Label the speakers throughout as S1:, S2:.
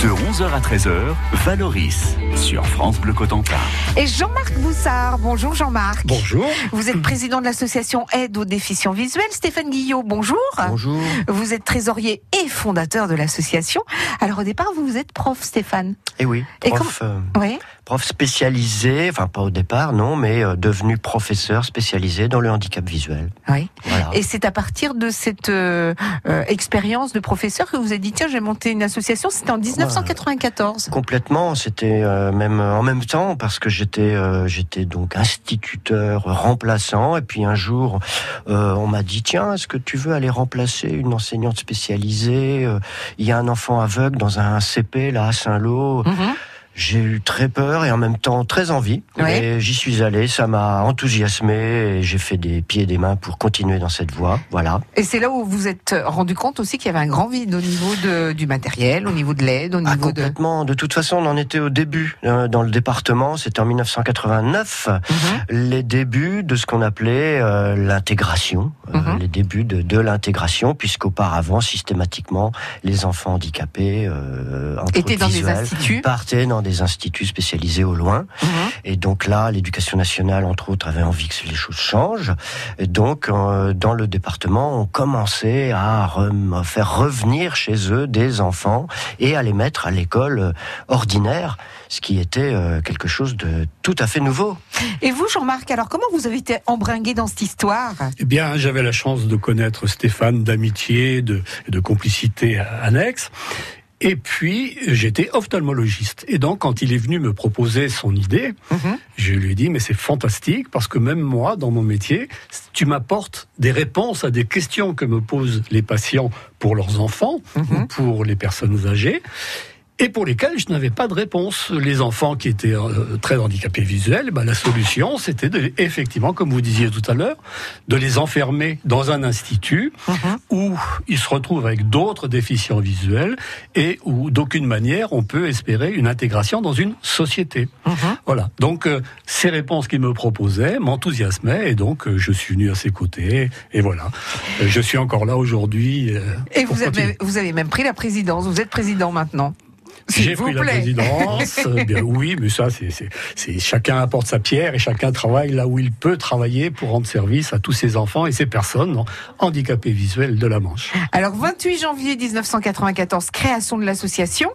S1: De 11h à 13h, Valoris sur France Bleu Cotentin.
S2: Et Jean-Marc Boussard, bonjour Jean-Marc.
S3: Bonjour.
S2: Vous êtes président de l'association Aide aux déficients visuels. Stéphane Guillot, bonjour.
S3: Bonjour.
S2: Vous êtes trésorier et fondateur de l'association. Alors au départ, vous, vous êtes prof, Stéphane.
S3: Eh oui,
S2: Et
S3: prof, euh,
S2: Oui.
S3: Prof spécialisé, enfin pas au départ, non, mais euh, devenu professeur spécialisé dans le handicap visuel.
S2: Oui.
S3: Voilà.
S2: Et c'est à partir de cette euh, euh, expérience de professeur que vous avez dit tiens, j'ai monté une association. C'était en 1994.
S3: Complètement, c'était euh, même en même temps parce que j'étais euh, j'étais donc instituteur remplaçant et puis un jour euh, on m'a dit tiens est-ce que tu veux aller remplacer une enseignante spécialisée Euh, Il y a un enfant aveugle dans un CP là à Saint-Lô.
S2: Mhm.
S3: J'ai eu très peur et en même temps très envie.
S2: Ouais.
S3: Et j'y suis allé, ça m'a enthousiasmé et j'ai fait des pieds et des mains pour continuer dans cette voie. Voilà.
S2: Et c'est là où vous vous êtes rendu compte aussi qu'il y avait un grand vide au niveau de, du matériel, au niveau de l'aide, au
S3: Ah,
S2: niveau de.
S3: complètement. De toute façon, on en était au début euh, dans le département. C'était en 1989,
S2: Mhm.
S3: les débuts de ce qu'on appelait euh, l'intégration, euh,
S2: Mhm.
S3: les débuts de, de l'intégration, puisqu'auparavant, systématiquement, les enfants handicapés euh,
S2: Étaient dans des instituts.
S3: partaient dans des instituts spécialisés au loin.
S2: Mhm.
S3: Et donc là, l'éducation nationale, entre autres, avait envie que les choses changent. Et donc, euh, dans le département, on commençait à re- faire revenir chez eux des enfants et à les mettre à l'école euh, ordinaire, ce qui était euh, quelque chose de tout à fait nouveau.
S2: Et vous, Jean-Marc, alors comment vous avez été embringué dans cette histoire?
S4: Eh bien, j'avais la chance de connaître Stéphane d'amitié, de, de complicité annexe. Et puis, j'étais ophtalmologiste. Et donc, quand il est venu me proposer son idée,
S2: Mhm.
S4: je lui ai dit, mais c'est fantastique, parce que même moi, dans mon métier, tu m'apportes des réponses à des questions que me posent les patients pour leurs enfants
S2: Mhm.
S4: ou pour les personnes âgées. Et pour lesquelles je n'avais pas de réponse. Les enfants qui étaient euh, très handicapés visuels, ben, la solution, c'était de, effectivement, comme vous disiez tout à l'heure, de les enfermer dans un institut
S2: Mhm.
S4: où ils se retrouvent avec d'autres déficients visuels et où d'aucune manière on peut espérer une intégration dans une société.
S2: Mhm.
S4: Voilà. Donc euh, ces réponses qu'il me proposait m'enthousiasmaient et donc euh, je suis venu à ses côtés et voilà. Euh, je suis encore là aujourd'hui. euh,
S2: Et vous avez, vous avez même pris la présidence. Vous êtes président maintenant.
S4: J'ai
S2: vous
S4: pris la
S2: plaît.
S4: présidence. euh, bien, oui, mais ça, c'est, chacun apporte sa pierre et chacun travaille là où il peut travailler pour rendre service à tous ces enfants et ces personnes handicapées visuelles de la Manche.
S2: Alors, 28 janvier 1994, création de l'association.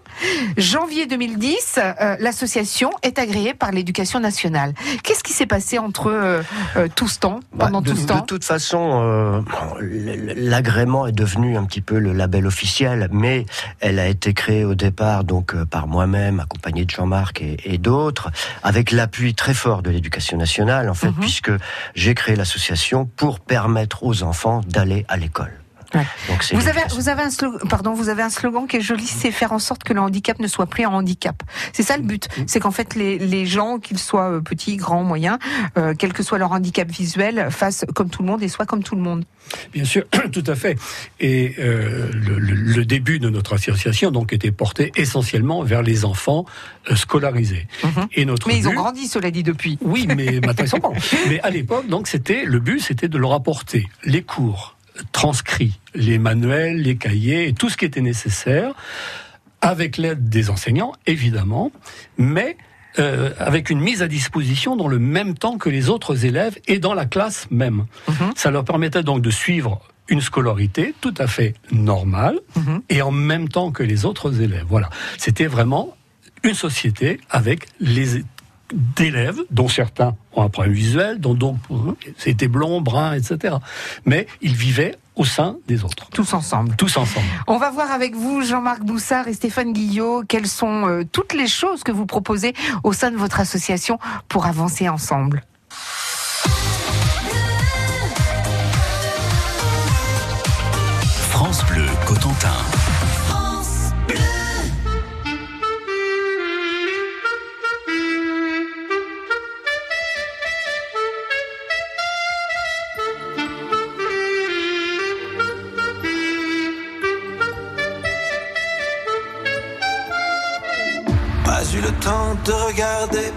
S2: Janvier 2010, euh, l'association est agréée par l'éducation nationale. Qu'est-ce qui s'est passé entre euh, euh, tout ce temps,
S3: Bah,
S2: pendant
S3: de,
S2: tout ce
S3: de
S2: temps
S3: toute façon, euh, l'agrément est devenu un petit peu le label officiel, mais elle a été créée au départ donc euh, par moi-même, accompagné de Jean-Marc et, et d'autres, avec l'appui très fort de l'éducation nationale, en fait,
S2: Mhm.
S3: puisque j'ai créé l'association pour permettre aux enfants d'aller à l'école.
S2: Ouais.
S3: Donc c'est
S2: Vous avez,
S3: l'éducation.
S2: vous avez un slogan, pardon, vous avez un slogan qui est joli, c'est faire en sorte que le handicap ne soit plus un handicap. C'est ça le but.
S3: Mm.
S2: C'est qu'en fait les, les gens, qu'ils soient euh, petits, grands, moyens, euh, quel que soit leur handicap visuel, fassent comme tout le monde et soient comme tout le monde.
S4: Bien sûr, tout à fait. Et euh, le, le- le début de notre association donc était porté essentiellement vers les enfants euh, scolarisés.
S2: Mhm.
S4: Et notre
S2: Mais ils ont grandi, cela dit, depuis.
S4: Oui, mais maintenant ils sont grands. Mais à l'époque, donc c'était le but, c'était de leur apporter les cours transcrits, les manuels, les cahiers et tout ce qui était nécessaire, avec l'aide des enseignants, évidemment, mais euh, avec une mise à disposition dans le même temps que les autres élèves et dans la classe même.
S2: Mhm.
S4: Ça leur permettait donc de suivre une scolarité tout à fait normale
S2: Mhm.
S4: et en même temps que les autres élèves. Voilà, c'était vraiment une société avec les d'élèves, dont certains ont un problème visuel, dont d'autres c'était blond, brun, etc. Mais ils vivaient au sein des autres,
S2: Tous ensemble.
S4: tous ensemble.
S2: On va voir avec vous, Jean-Marc Boussard et Stéphane Guillot, quelles sont euh, toutes les choses que vous proposez au sein de votre association pour avancer ensemble.
S1: France Bleu Cotentin.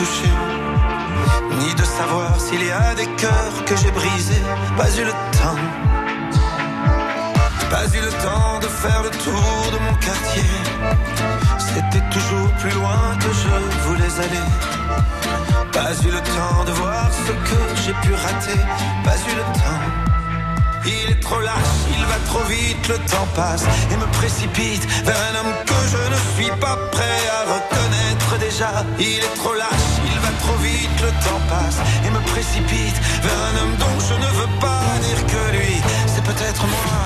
S5: Ni de savoir s'il y a des cœurs que j'ai brisés. Pas eu le temps, pas eu le temps de faire le tour de mon quartier. C'était toujours plus loin que je voulais aller. Pas eu le temps de voir ce que j'ai pu rater. Pas eu le temps. Il est trop lâche, il va trop vite, le temps passe et me précipite vers un homme que je ne suis pas prêt à reconnaître déjà. Il est trop lâche, trop vite, le temps passe et me précipite vers un homme dont je ne veux pas dire que lui, c'est peut-être moi.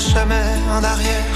S5: jamais en arrière.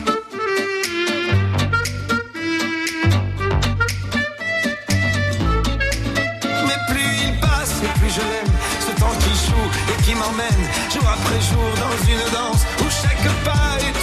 S5: Qui m'emmène jour après jour dans une danse où chaque pas est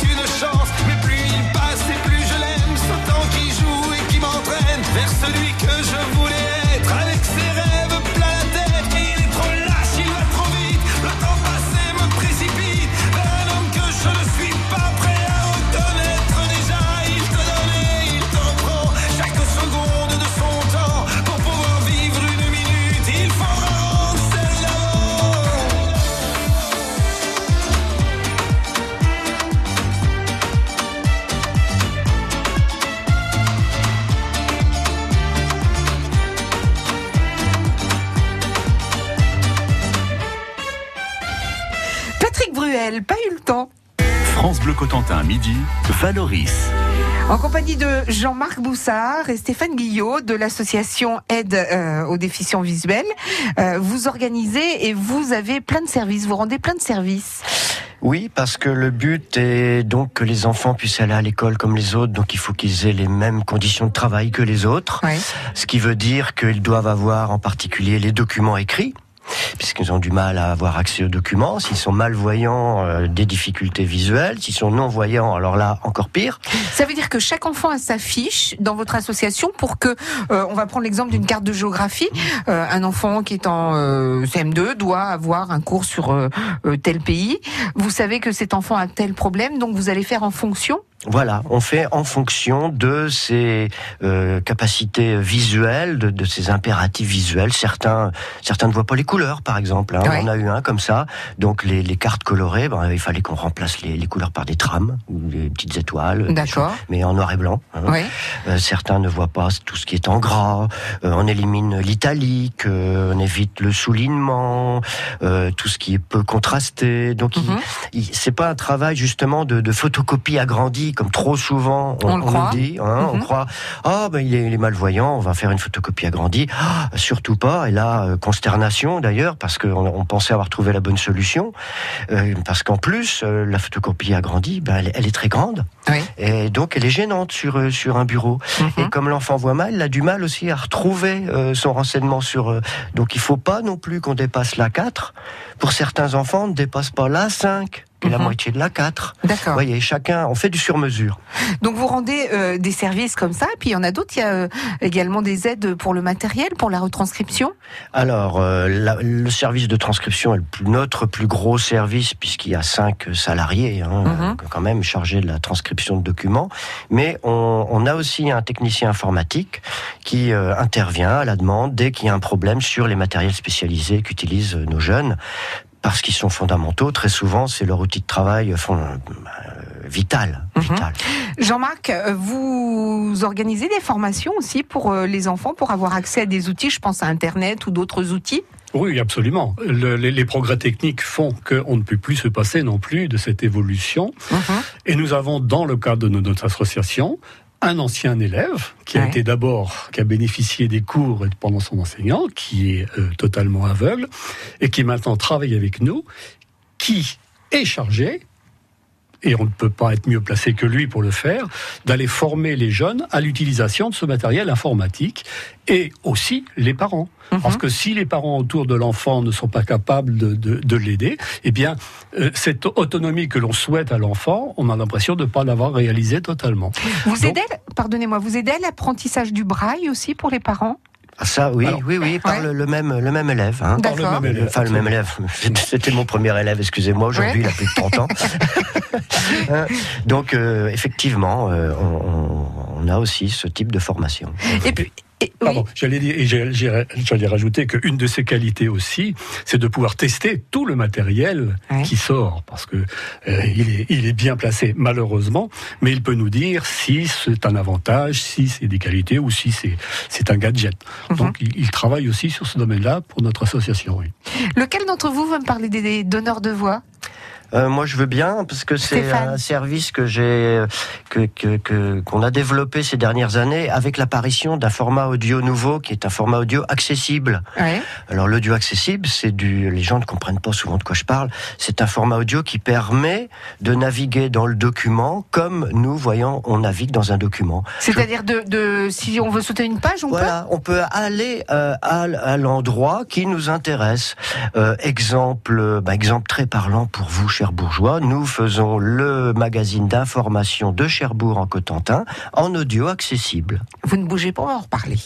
S2: compagnie de Jean-Marc Boussard et Stéphane Guillot de l'association Aide euh, aux déficients visuels, euh, vous organisez et vous avez plein de services, vous rendez plein de services.
S3: Oui, parce que le but est donc que les enfants puissent aller à l'école comme les autres, donc il faut qu'ils aient les mêmes conditions de travail que les autres. Ce qui veut dire qu'ils doivent avoir en particulier les documents écrits puisqu'ils ont du mal à avoir accès aux documents. S'ils sont malvoyants, euh, des difficultés visuelles. S'ils sont non-voyants, alors là, encore pire.
S2: Ça veut dire que chaque enfant a sa fiche dans votre association pour que, euh, on va prendre l'exemple d'une carte de géographie. Euh, un enfant qui est en CM2 doit avoir un cours sur tel pays. Vous savez que cet enfant a tel problème, donc vous allez faire en fonction
S3: voilà, on fait en fonction de ses euh, capacités visuelles, de, de, ses impératifs visuels. Certains, certains ne voient pas les couleurs, par exemple. Hein. On a eu un comme ça. Donc les, les cartes colorées, ben, il fallait qu'on remplace les, les, couleurs par des trames ou des petites étoiles.
S2: D'accord.
S3: Mais en noir et blanc. Hein.
S2: Oui.
S3: Euh, certains ne voient pas tout ce qui est en gras. Euh, on élimine l'italique, euh, on évite le soulignement, euh, tout ce qui est peu contrasté. Donc mm -hmm. c'est pas un travail justement de, de photocopie agrandie comme trop souvent on, on, on dit. Hein, On mhm. croit, ah oh, ben il est, il est, malvoyant, on va faire une photocopie agrandie. Ah, surtout pas. Et là, euh, consternation d'ailleurs, parce qu'on on pensait avoir trouvé la bonne solution. Euh, parce qu'en plus, euh, la photocopie agrandie, ben, elle, elle, est très grande.
S2: Oui.
S3: Et donc, elle est gênante sur, euh, sur un bureau.
S2: Mhm.
S3: Et comme l'enfant voit mal, il a du mal aussi à retrouver euh, son renseignement sur... donc, il faut pas non plus qu'on dépasse la 4. Pour certains enfants, on ne dépasse pas la 5. et la
S2: Mhm.
S3: moitié de l'A4. Vous
S2: D'accord.
S3: voyez, chacun, on fait du sur-mesure.
S2: Donc vous rendez euh, des services comme ça, puis il y en a d'autres. Il y a euh, également des aides pour le matériel, pour la retranscription?
S3: Alors, euh, la- le service de transcription est le notre plus gros service puisqu'il y a cinq salariés hein,
S2: Mhm.
S3: euh, quand même chargés de la transcription de documents. Mais on, on a aussi un technicien informatique qui euh, intervient à la demande dès qu'il y a un problème sur les matériels spécialisés qu'utilisent nos jeunes. Parce qu'ils sont fondamentaux, très souvent c'est leur outil de travail fond- euh, vital,
S2: Mhm.
S3: vital.
S2: Jean-Marc, euh, vous organisez des formations aussi pour euh, les enfants pour avoir accès à des outils, je pense à Internet ou d'autres outils?
S4: Oui, absolument. Le- les, les progrès techniques font qu'on ne peut plus se passer non plus de cette évolution. Et nous avons, dans le cadre de notre association, un ancien élève qui a
S2: Ouais.
S4: été d'abord, qui a bénéficié des cours pendant son enseignant, qui est euh, totalement aveugle, et qui maintenant travaille avec nous, qui est chargé, et on ne peut pas être mieux placé que lui pour le faire, d'aller former les jeunes à l'utilisation de ce matériel informatique, et aussi les parents.
S2: Mhm.
S4: Parce que si les parents autour de l'enfant ne sont pas capables de, de- de l'aider, eh bien, euh, cette autonomie que l'on souhaite à l'enfant, on a l'impression de ne pas l'avoir réalisée totalement.
S2: Vous
S4: Donc-
S2: aidez, pardonnez-moi, vous aidez à l'apprentissage du braille aussi pour les parents?
S3: Ah, Ça, oui,
S4: Alors,
S3: oui, oui, par
S2: ouais.
S3: le, le même, le même élève. Hein.
S4: Par le
S2: D'accord.
S4: même élève,
S3: Enfin, le même élève. C'était- mon premier élève, excusez-moi. Aujourd'hui,
S2: Ouais.
S3: il a plus de 30 ans. Hein, Donc, euh, effectivement, euh, on, on a aussi ce type de formation.
S2: Et puis, et- oui.
S4: Pardon, j'allais dire, j'allais rajouter qu'une de ses qualités aussi, c'est de pouvoir tester tout le matériel
S2: Ouais.
S4: qui sort, parce que euh, il, est, il est bien placé, malheureusement, mais il peut nous dire si c'est un avantage, si c'est des qualités ou si c'est un gadget.
S2: Mhm.
S4: Donc, il, il travaille aussi sur ce domaine-là pour notre association. Oui.
S2: Lequel d'entre vous va me parler des donneurs de voix?
S3: Euh, moi, je veux bien parce que c'est un service que j'ai que qu'on a développé ces dernières années avec l'apparition d'un format audio nouveau qui est un format audio accessible.
S2: ouais.
S3: Alors l'audio accessible, c'est du les gens ne comprennent pas souvent de quoi je parle. C'est un format audio qui permet de naviguer dans le document comme nous voyons on navigue dans un document.
S2: C'est-à-dire de, de si on veut sauter une page, on
S3: Voilà, on peut aller euh, à, à l'endroit qui nous intéresse. Euh, exemple, bah, exemple très parlant pour vous, Nous faisons le magazine d'information de Cherbourg en Cotentin en audio accessible.
S2: Vous ne bougez pas, on va en reparler.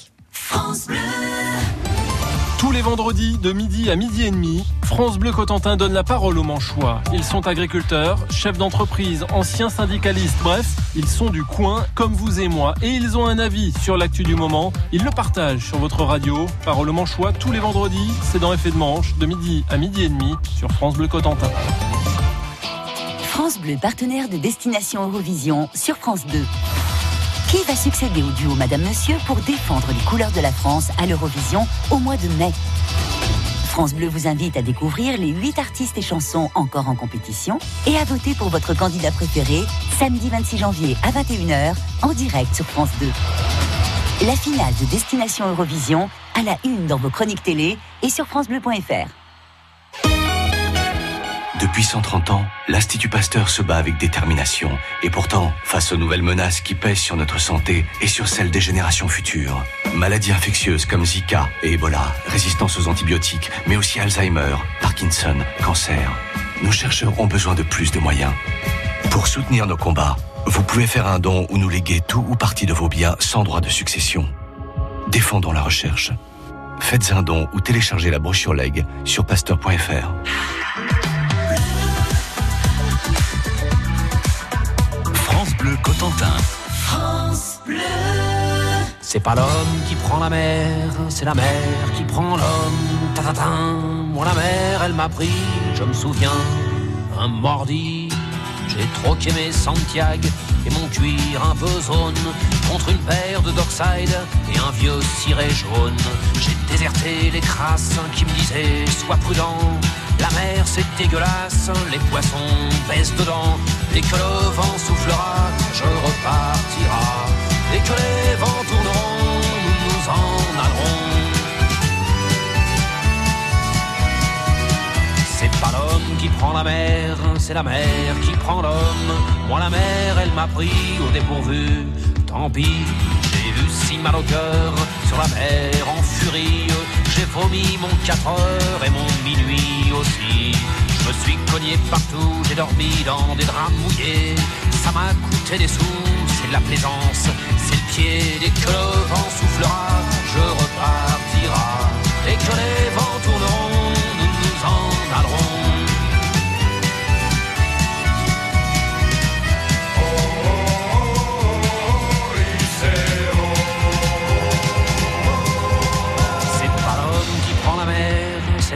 S6: Tous les vendredis, de midi à midi et demi, France Bleu Cotentin donne la parole aux Manchois. Ils sont agriculteurs, chefs d'entreprise, anciens syndicalistes, bref, ils sont du coin comme vous et moi et ils ont un avis sur l'actu du moment. Ils le partagent sur votre radio. Parole aux Manchois tous les vendredis, c'est dans Effet de Manche, de midi à midi et demi sur France Bleu Cotentin.
S7: France Bleu, partenaire de Destination Eurovision sur France 2. Qui va succéder au duo Madame Monsieur pour défendre les couleurs de la France à l'Eurovision au mois de mai? France Bleu vous invite à découvrir les 8 artistes et chansons encore en compétition et à voter pour votre candidat préféré samedi 26 janvier à 21h en direct sur France 2. La finale de Destination Eurovision à la une dans vos chroniques télé et sur francebleu.fr.
S1: Depuis 130 ans, l'Institut Pasteur se bat avec détermination. Et pourtant, face aux nouvelles menaces qui pèsent sur notre santé et sur celle des générations futures, maladies infectieuses comme Zika et Ebola, résistance aux antibiotiques, mais aussi Alzheimer, Parkinson, cancer, nos chercheurs ont besoin de plus de moyens. Pour soutenir nos combats, vous pouvez faire un don ou nous léguer tout ou partie de vos biens sans droit de succession. Défendons la recherche. Faites un don ou téléchargez la brochure Leg sur pasteur.fr. France Bleu Cotentin.
S8: C'est pas l'homme qui prend la mer, c'est la mer qui prend l'homme. Ta-ta-tin. Moi la mer, elle m'a pris, je me souviens, un mordi. J'ai troqué mes Santiago et mon cuir un peu zone contre une paire de Dockside et un vieux ciré jaune. J'ai déserté les crasses qui me disaient sois prudent. La mer c'est dégueulasse, les poissons baissent dedans. Dès que le vent soufflera, je repartira. Dès que les vents tourneront, nous nous en allerons. C'est pas l'homme qui prend la mer, c'est la mer qui prend l'homme. Moi la mer, elle m'a pris au dépourvu. Tant pis, mal au cœur. Sur la mer en furie, j'ai vomi mon 4 heures et mon minuit aussi. Je me suis cogné partout, j'ai dormi dans des draps mouillés. Ça m'a coûté des sous, c'est de la plaisance, c'est le pied. Dès que le vent soufflera, je repartira. Et que les vents tourneront, nous nous en allerons.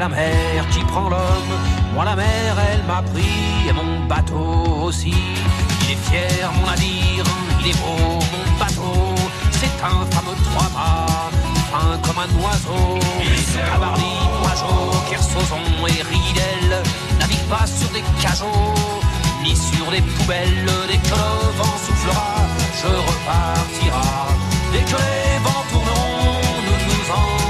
S8: C'est la mer qui prend l'homme. Moi la mer, elle m'a pris et mon bateau aussi. Il est fier mon navire, il est beau mon bateau. C'est un fameux trois-mâts, fin comme un oiseau. Cabarly, Pajot, Kersozon et Ridel naviguent pas sur des cajots ni sur des poubelles. Dès que le vent soufflera, je repartira. Dès que les vents tourneront, nous nous en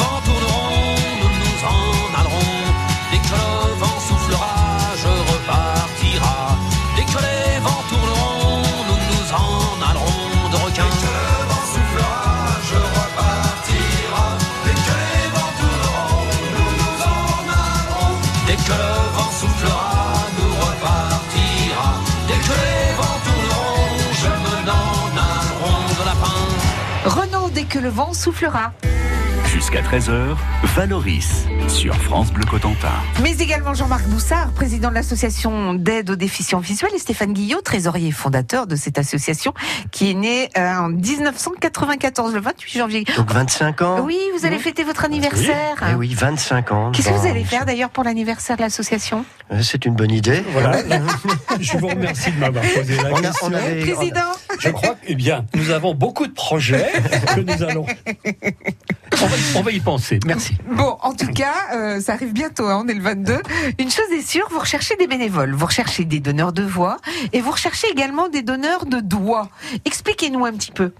S8: que le vent soufflera.
S1: Jusqu'à 13h, Valoris sur France Bleu Cotentin.
S2: Mais également Jean-Marc Boussard, président de l'association d'aide aux déficients visuels, et Stéphane Guillot, trésorier et fondateur de cette association, qui est née euh, en 1994, le 28 janvier.
S3: Donc 25 ans.
S2: Oui, vous allez fêter votre anniversaire.
S3: Eh oui, 25 ans.
S2: Qu'est-ce que vous allez faire d'ailleurs pour l'anniversaire de l'association?
S3: Euh, C'est une bonne idée.
S4: Voilà. Je vous remercie de m'avoir posé la
S3: On a-
S4: question.
S3: on avait-
S2: Président
S4: Je crois que, eh bien, nous avons beaucoup de projets que nous allons. On va, y- penser. Merci.
S2: Bon, en tout cas, euh, ça arrive bientôt, hein, on est le 22. Une chose est sûre, vous recherchez des bénévoles, vous recherchez des donneurs de voix et vous recherchez également des donneurs de doigts. Expliquez-nous un petit peu.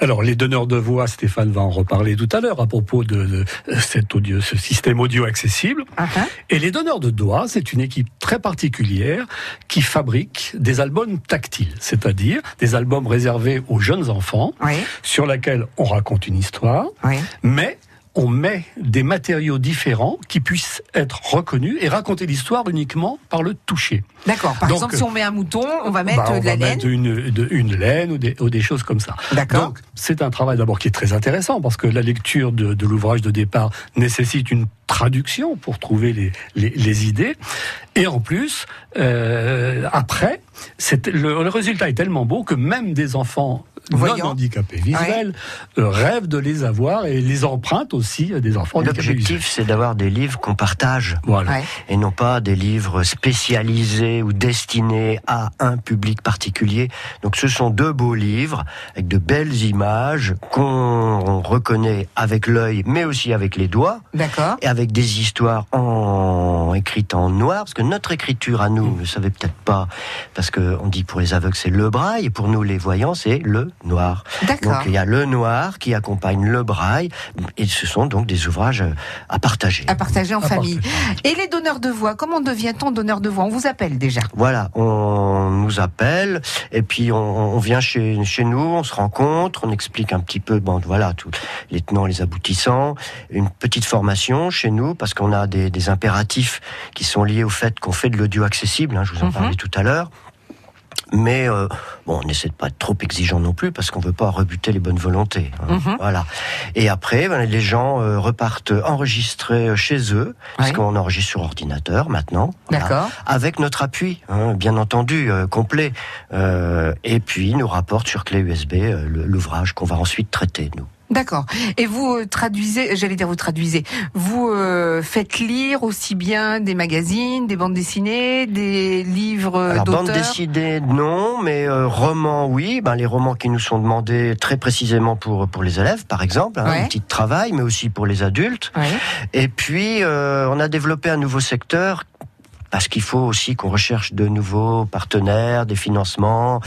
S4: Alors, les donneurs de voix, Stéphane va en reparler tout à l'heure à propos de, de cet audio, ce système audio accessible.
S2: Ah, hein.
S4: Et les donneurs de doigts, c'est une équipe très particulière qui fabrique des albums tactiles, c'est-à-dire des albums réservés aux jeunes enfants,
S2: Oui,
S4: sur lesquels on raconte une histoire,
S2: oui.
S4: mais on met des matériaux différents qui puissent être reconnus et raconter l'histoire uniquement par le toucher.
S2: D'accord. Par
S4: Donc,
S2: exemple, si on met un mouton, on va mettre
S4: Bah, on
S2: de la
S4: va
S2: laine.
S4: mettre une, de- une laine ou des, ou des choses comme ça.
S2: D'accord.
S4: Donc, c'est un travail d'abord qui est très intéressant parce que la lecture de, de l'ouvrage de départ nécessite une traduction pour trouver les, les, les idées. Et en plus, euh, après, c'est- le, le résultat est tellement beau que même des enfants
S2: Voyants.
S4: non handicapés visuels euh, rêvent de les avoir et les empruntent aussi à des enfants handicapés visuels.
S3: L'objectif, c'est d'avoir des livres qu'on partage.
S4: Voilà.
S2: Ouais.
S3: et non pas des livres spécialisés ou destinés à un public particulier. Donc ce sont deux beaux livres avec de belles images qu'on reconnaît avec l'œil mais aussi avec les doigts
S2: D'accord.
S3: et avec des histoires en écrites en noir parce que notre écriture à nous, vous ne savez peut-être pas parce que on dit pour les aveugles c'est le braille et pour nous les voyants c'est le noir. Donc il y a le noir qui accompagne le braille et ce sont donc des ouvrages à partager.
S2: À partager en
S4: À
S2: famille.
S4: partager.
S2: Et les donneurs de voix, comment devient-on donneur de voix? On vous appelle déjà.
S3: Voilà, on nous appelle et puis on, on vient chez, chez nous, on se rencontre, on explique un petit peu, bon voilà, tous les tenants, les aboutissants, une petite formation chez nous parce qu'on a des, des impératifs qui sont liés au fait qu'on fait de l'audio accessible. hein, je vous en
S2: Mhm.
S3: parlais tout à l'heure. Mais euh, bon, on n'essaie de pas être trop exigeant non plus parce qu'on veut pas rebuter les bonnes volontés. hein.
S2: Mhm.
S3: Voilà. Et après, ben, les gens euh, repartent enregistrés chez eux parce
S2: Ouais.
S3: qu'on enregistre sur ordinateur maintenant. Voilà avec notre appui, hein, bien entendu, euh, complet. Euh, et puis, nous rapporte sur clé USB euh, l'ouvrage qu'on va ensuite traiter, nous.
S2: D'accord. Et vous euh, traduisez, j'allais dire vous traduisez, vous euh, faites lire aussi bien des magazines, des bandes dessinées, des livres
S3: bande
S2: d'auteurs.
S3: dessinée, non, mais euh, romans, oui. Ben, les romans qui nous sont demandés très précisément pour, pour les élèves, par exemple, hein,
S2: Ouais.
S3: un petit travail, mais aussi pour les adultes.
S2: Ouais.
S3: Et puis, euh, on a développé un nouveau secteur parce qu'il faut aussi qu'on recherche de nouveaux partenaires, des financements.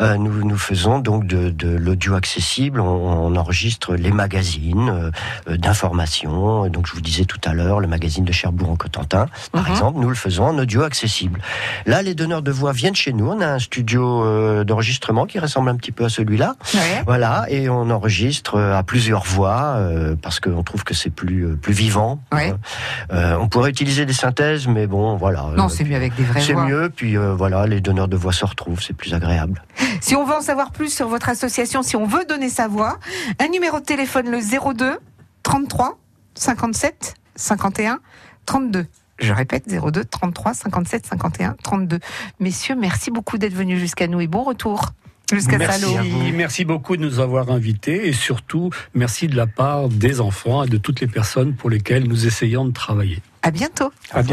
S3: Euh, nous, nous faisons donc de, de l'audio accessible. On, on enregistre les magazines euh, d'information. Donc, je vous disais tout à l'heure, le magazine de Cherbourg en Cotentin, par
S2: Mhm.
S3: exemple, nous le faisons en audio accessible. Là, les donneurs de voix viennent chez nous. On a un studio euh, d'enregistrement qui ressemble un petit peu à celui-là.
S2: Ouais.
S3: Voilà, et on enregistre euh, à plusieurs voix parce qu'on trouve que c'est plus plus vivant.
S2: Ouais.
S3: on pourrait utiliser des synthèses, mais bon, voilà.
S2: Non,
S3: Euh,
S2: c'est mieux avec des vraies
S3: c'est
S2: voix.
S3: mieux. Puis euh, voilà, les donneurs de voix se retrouvent, c'est plus agréable.
S2: Si on veut en savoir plus sur votre association, si on veut donner sa voix, un numéro de téléphone le 02 33 57 51 32. Je répète 02 33 57 51 32. Messieurs, merci beaucoup d'être venus jusqu'à nous et bon retour jusqu'à
S4: Merci, merci beaucoup de nous avoir invités et surtout merci de la part des enfants et de toutes les personnes pour lesquelles nous essayons de travailler.
S2: À bientôt.
S4: À bientôt.